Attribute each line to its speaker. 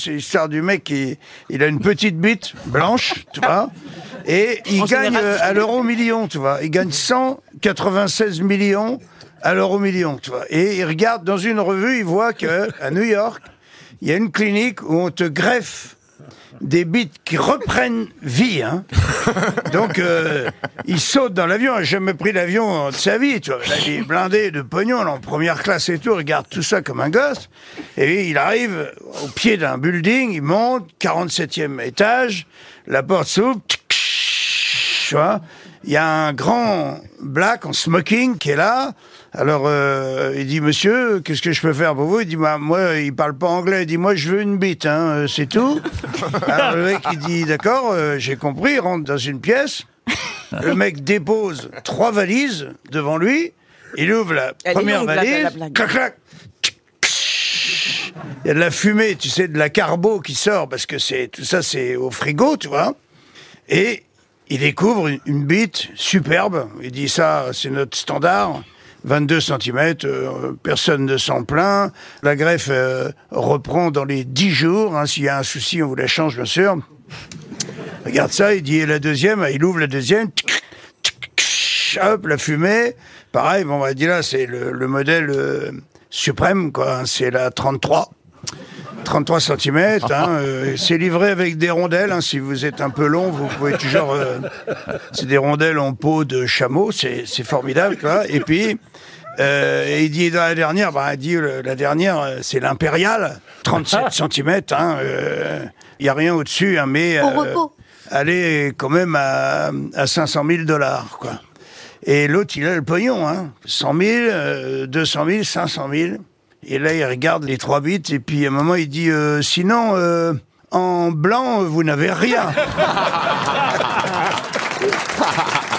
Speaker 1: C'est l'histoire du mec qui il a une petite bite blanche, tu vois, et il
Speaker 2: En
Speaker 1: gagne
Speaker 2: général,
Speaker 1: euh, à l'euro million, tu vois. Il gagne 196 millions à l'euro million, tu vois. Et il regarde dans une revue, il voit que à New York, il y a une clinique où on te greffe des bites qui reprennent vie, hein. Donc, euh, il saute dans l'avion, il n'a jamais pris l'avion de sa vie, tu vois. Là, il est blindé de pognon, en première classe et tout, il regarde tout ça comme un gosse. Et il arrive au pied d'un building, il monte, 47e étage, la porte s'ouvre, tu vois. Il y a un grand black en smoking qui est là. Alors, euh, il dit, monsieur, qu'est-ce que je peux faire pour vous? Il dit, bah, moi, il parle pas anglais. Il dit, moi, je veux une bite, hein, euh, c'est tout. Alors, le mec, il dit, d'accord, euh, j'ai compris, il rentre dans une pièce. Le mec dépose trois valises devant lui. Il ouvre la
Speaker 2: Elle
Speaker 1: première
Speaker 2: longue, la-
Speaker 1: valise.
Speaker 2: la
Speaker 1: clac, clac. Il y a de la fumée, tu sais, de la carbo qui sort parce que c'est tout ça, c'est au frigo, tu vois. Et il découvre une, bite superbe. Il dit ça, c'est notre standard. 22 cm, personne ne s'en plaint. La greffe euh, reprend dans les 10 jours. hein. S'il y a un souci, on vous la change, bien sûr. Regarde ça, il dit la deuxième, il ouvre la deuxième. Hop, la fumée. Pareil, bon, on va dire là, c'est le, le modèle euh, suprême, quoi. hein. C'est la 33. 33 cm. c'est livré avec des rondelles. hein. Si vous êtes un peu long, vous pouvez toujours. euh, c'est des rondelles en peau de chameau. C'est c'est formidable, quoi. Et puis. euh, et il dit dans la dernière, bah, il dit euh, la dernière, euh, c'est l'impériale, 37 cm. Il y a rien au-dessus, hein, mais
Speaker 3: Au repos.
Speaker 1: elle est quand même à, à 500 000 dollars, quoi. Et l'autre, il a le pognon, hein. 100 000, euh, 200 000, 500 000. Et là, il regarde les trois bits, et puis à un moment, il dit, euh, sinon, euh, en blanc, vous n'avez rien.